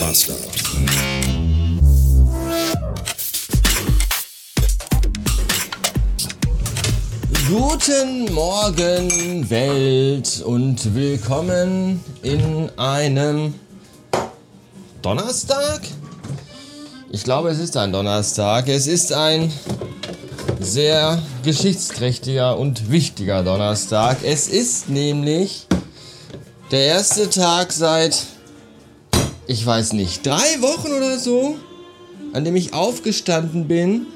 Master. Guten Morgen Welt und willkommen in einem Donnerstag? Ich glaube, es ist ein Donnerstag. Es ist ein sehr geschichtsträchtiger und wichtiger Donnerstag. Es ist nämlich der erste Tag seit, ich weiß nicht, drei Wochen oder so, an dem ich aufgestanden bin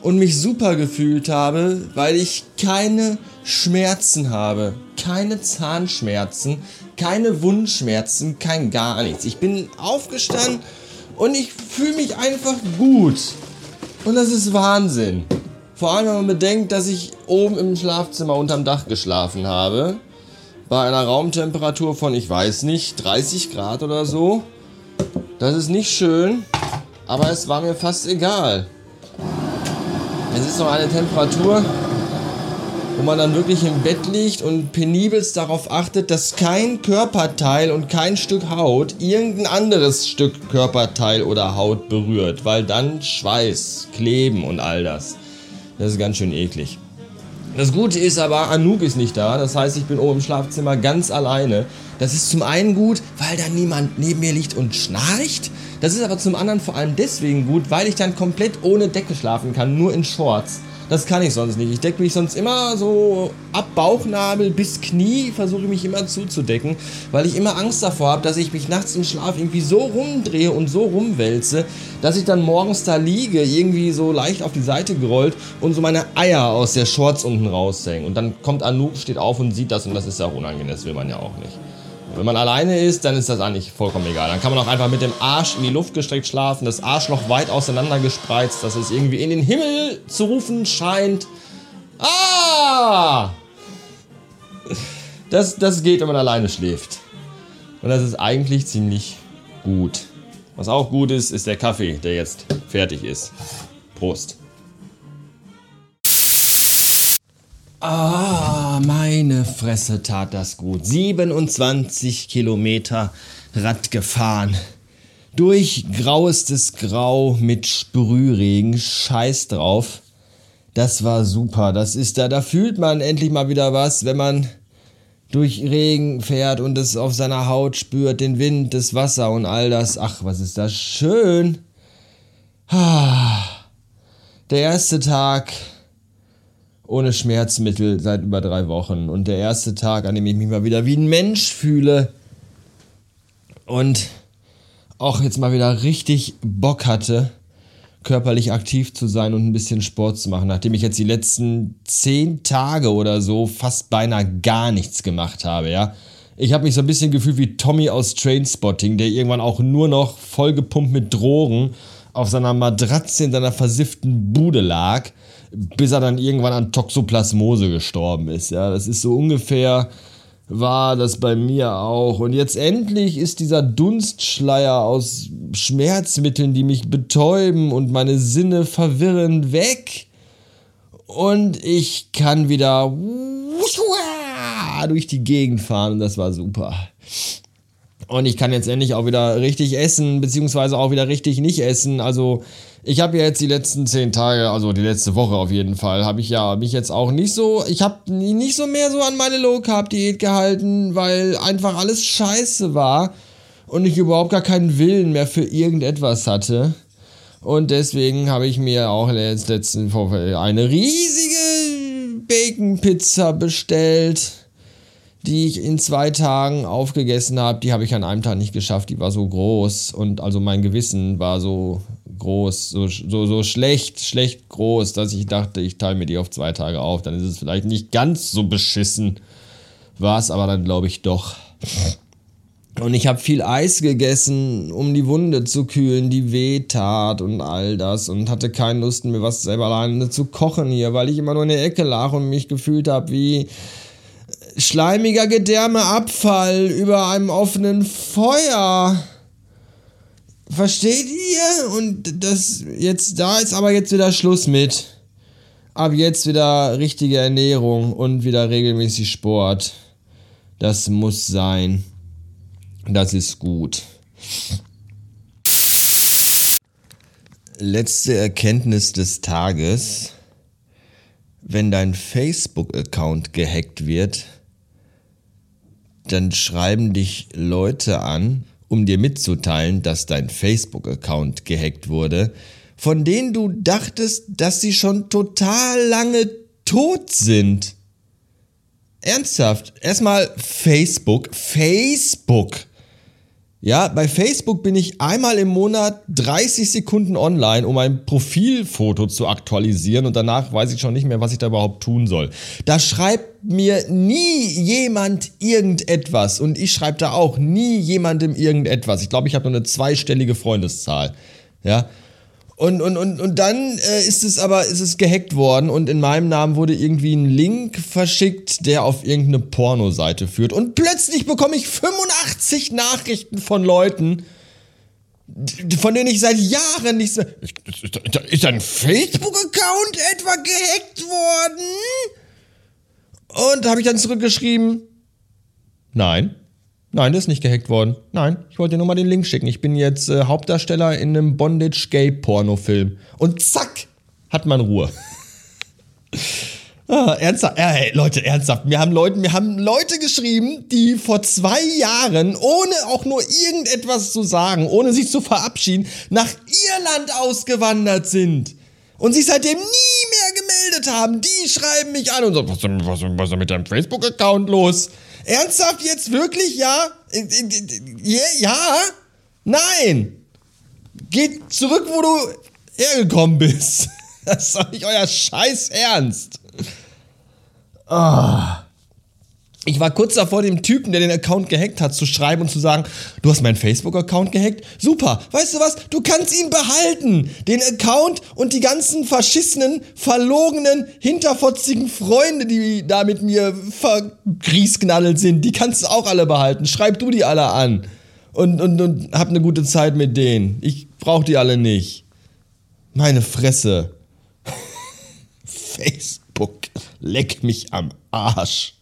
und mich super gefühlt habe, weil ich keine Schmerzen habe. Keine Zahnschmerzen, keine Wundschmerzen, kein gar nichts. Ich bin aufgestanden und ich fühle mich einfach gut. Und das ist Wahnsinn. Vor allem, wenn man bedenkt, dass ich oben im Schlafzimmer unterm Dach geschlafen habe. Bei einer Raumtemperatur von, ich weiß nicht, 30 Grad oder so. Das ist nicht schön, aber es war mir fast egal. Es ist noch eine Temperatur, wo man dann wirklich im Bett liegt und penibelst darauf achtet, dass kein Körperteil und kein Stück Haut irgendein anderes Stück Körperteil oder Haut berührt, weil dann Schweiß, Kleben und all das. Das ist ganz schön eklig. Das Gute ist aber, Anouk ist nicht da. Das heißt, ich bin oben im Schlafzimmer ganz alleine. Das ist zum einen gut, weil da niemand neben mir liegt und schnarcht. Das ist aber zum anderen vor allem deswegen gut, weil ich dann komplett ohne Decke schlafen kann, nur in Shorts. Das kann ich sonst nicht. Ich decke mich sonst immer so ab Bauchnabel bis Knie, versuche ich mich immer zuzudecken, weil ich immer Angst davor habe, dass ich mich nachts im Schlaf irgendwie so rumdrehe und so rumwälze, dass ich dann morgens da liege, irgendwie so leicht auf die Seite gerollt und so meine Eier aus der Shorts unten raushängen. Und dann kommt Anouk, steht auf und sieht das und das ist ja auch unangenehm, das will man ja auch nicht. Wenn man alleine ist, dann ist das eigentlich vollkommen egal. Dann kann man auch einfach mit dem Arsch in die Luft gestreckt schlafen, das Arschloch weit auseinander gespreizt, dass es irgendwie in den Himmel zu rufen scheint. Ah! Das, das geht, wenn man alleine schläft. Und das ist eigentlich ziemlich gut. Was auch gut ist, ist der Kaffee, der jetzt fertig ist. Prost. Ah, meine Fresse tat das gut. 27 Kilometer Rad gefahren. Durch grauestes Grau mit Sprühregen. Scheiß drauf. Das war super. Das ist da, da fühlt man endlich mal wieder was, wenn man durch Regen fährt und es auf seiner Haut spürt, den Wind, das Wasser und all das. Ach, was ist das schön. Ah, der erste Tag ohne Schmerzmittel seit über drei Wochen. Und der erste Tag, an dem ich mich mal wieder wie ein Mensch fühle und auch jetzt mal wieder richtig Bock hatte, körperlich aktiv zu sein und ein bisschen Sport zu machen, nachdem ich jetzt die letzten zehn Tage oder so fast beinahe gar nichts gemacht habe, ja. Ich habe mich so ein bisschen gefühlt wie Tommy aus Trainspotting, der irgendwann auch nur noch vollgepumpt mit Drogen auf seiner Matratze in seiner versifften Bude lag bis er dann irgendwann an Toxoplasmose gestorben ist. Ja, das ist so ungefähr war das bei mir auch. Und jetzt endlich ist dieser Dunstschleier aus Schmerzmitteln, die mich betäuben und meine Sinne verwirren, weg. Und ich kann wieder durch die Gegend fahren und das war super. Und ich kann jetzt endlich auch wieder richtig essen, beziehungsweise auch wieder richtig nicht essen. Also ich habe ja jetzt die letzten zehn Tage, also die letzte Woche auf jeden Fall, habe ich ja mich jetzt auch nicht so, ich habe nicht so mehr so an meine Low Carb Diät gehalten, weil einfach alles scheiße war und ich überhaupt gar keinen Willen mehr für irgendetwas hatte. Und deswegen habe ich mir auch letzten eine riesige Bacon Pizza bestellt die ich in zwei Tagen aufgegessen habe, die habe ich an einem Tag nicht geschafft. Die war so groß und also mein Gewissen war so groß, so, so, so schlecht, schlecht groß, dass ich dachte, ich teile mir die auf zwei Tage auf. Dann ist es vielleicht nicht ganz so beschissen. War es aber dann, glaube ich, doch. Und ich habe viel Eis gegessen, um die Wunde zu kühlen, die weh tat und all das. Und hatte keine Lust, mir was selber alleine zu kochen hier, weil ich immer nur in der Ecke lag und mich gefühlt habe wie schleimiger Gedärmeabfall über einem offenen Feuer. Versteht ihr? Und das jetzt da ist aber jetzt wieder Schluss mit. Ab jetzt wieder richtige Ernährung und wieder regelmäßig Sport. Das muss sein. Das ist gut. Letzte Erkenntnis des Tages. Wenn dein Facebook-Account gehackt wird, dann schreiben dich Leute an, um dir mitzuteilen, dass dein Facebook-Account gehackt wurde, von denen du dachtest, dass sie schon total lange tot sind. Ernsthaft, erstmal Facebook, Facebook. Ja, bei Facebook bin ich einmal im Monat 30 Sekunden online, um ein Profilfoto zu aktualisieren und danach weiß ich schon nicht mehr, was ich da überhaupt tun soll. Da schreibt mir nie jemand irgendetwas und ich schreibe da auch nie jemandem irgendetwas. Ich glaube, ich habe nur eine zweistellige Freundeszahl. Ja, und, und, und, und dann äh, ist es aber ist es gehackt worden und in meinem Namen wurde irgendwie ein Link verschickt, der auf irgendeine Pornoseite führt. Und plötzlich bekomme ich 85 Nachrichten von Leuten, von denen ich seit Jahren nichts mehr. Ist ein Facebook-Account etwa gehackt worden? Und habe ich dann zurückgeschrieben, nein. Nein, das ist nicht gehackt worden. Nein, ich wollte dir nur mal den Link schicken. Ich bin jetzt äh, Hauptdarsteller in einem Bondage-Gay-Porno-Film. Und zack, hat man Ruhe. ah, ernsthaft, hey, Leute, ernsthaft. Wir haben Leute, wir haben Leute geschrieben, die vor zwei Jahren, ohne auch nur irgendetwas zu sagen, ohne sich zu verabschieden, nach Irland ausgewandert sind. Und sich seitdem nie mehr gemeldet haben. Die schreiben mich an und sagen, was, was, was ist mit deinem Facebook-Account los? Ernsthaft jetzt wirklich? Ja? Ja? Nein! Geht zurück, wo du hergekommen bist. Das ist doch nicht euer Scheiß Ernst. Ah. Ich war kurz davor, dem Typen, der den Account gehackt hat, zu schreiben und zu sagen, du hast meinen Facebook-Account gehackt? Super. Weißt du was? Du kannst ihn behalten. Den Account und die ganzen verschissenen, verlogenen, hinterfotzigen Freunde, die da mit mir vergriesknallt sind, die kannst du auch alle behalten. Schreib du die alle an. Und, und, und hab eine gute Zeit mit denen. Ich brauch die alle nicht. Meine Fresse. Facebook. Leck mich am Arsch.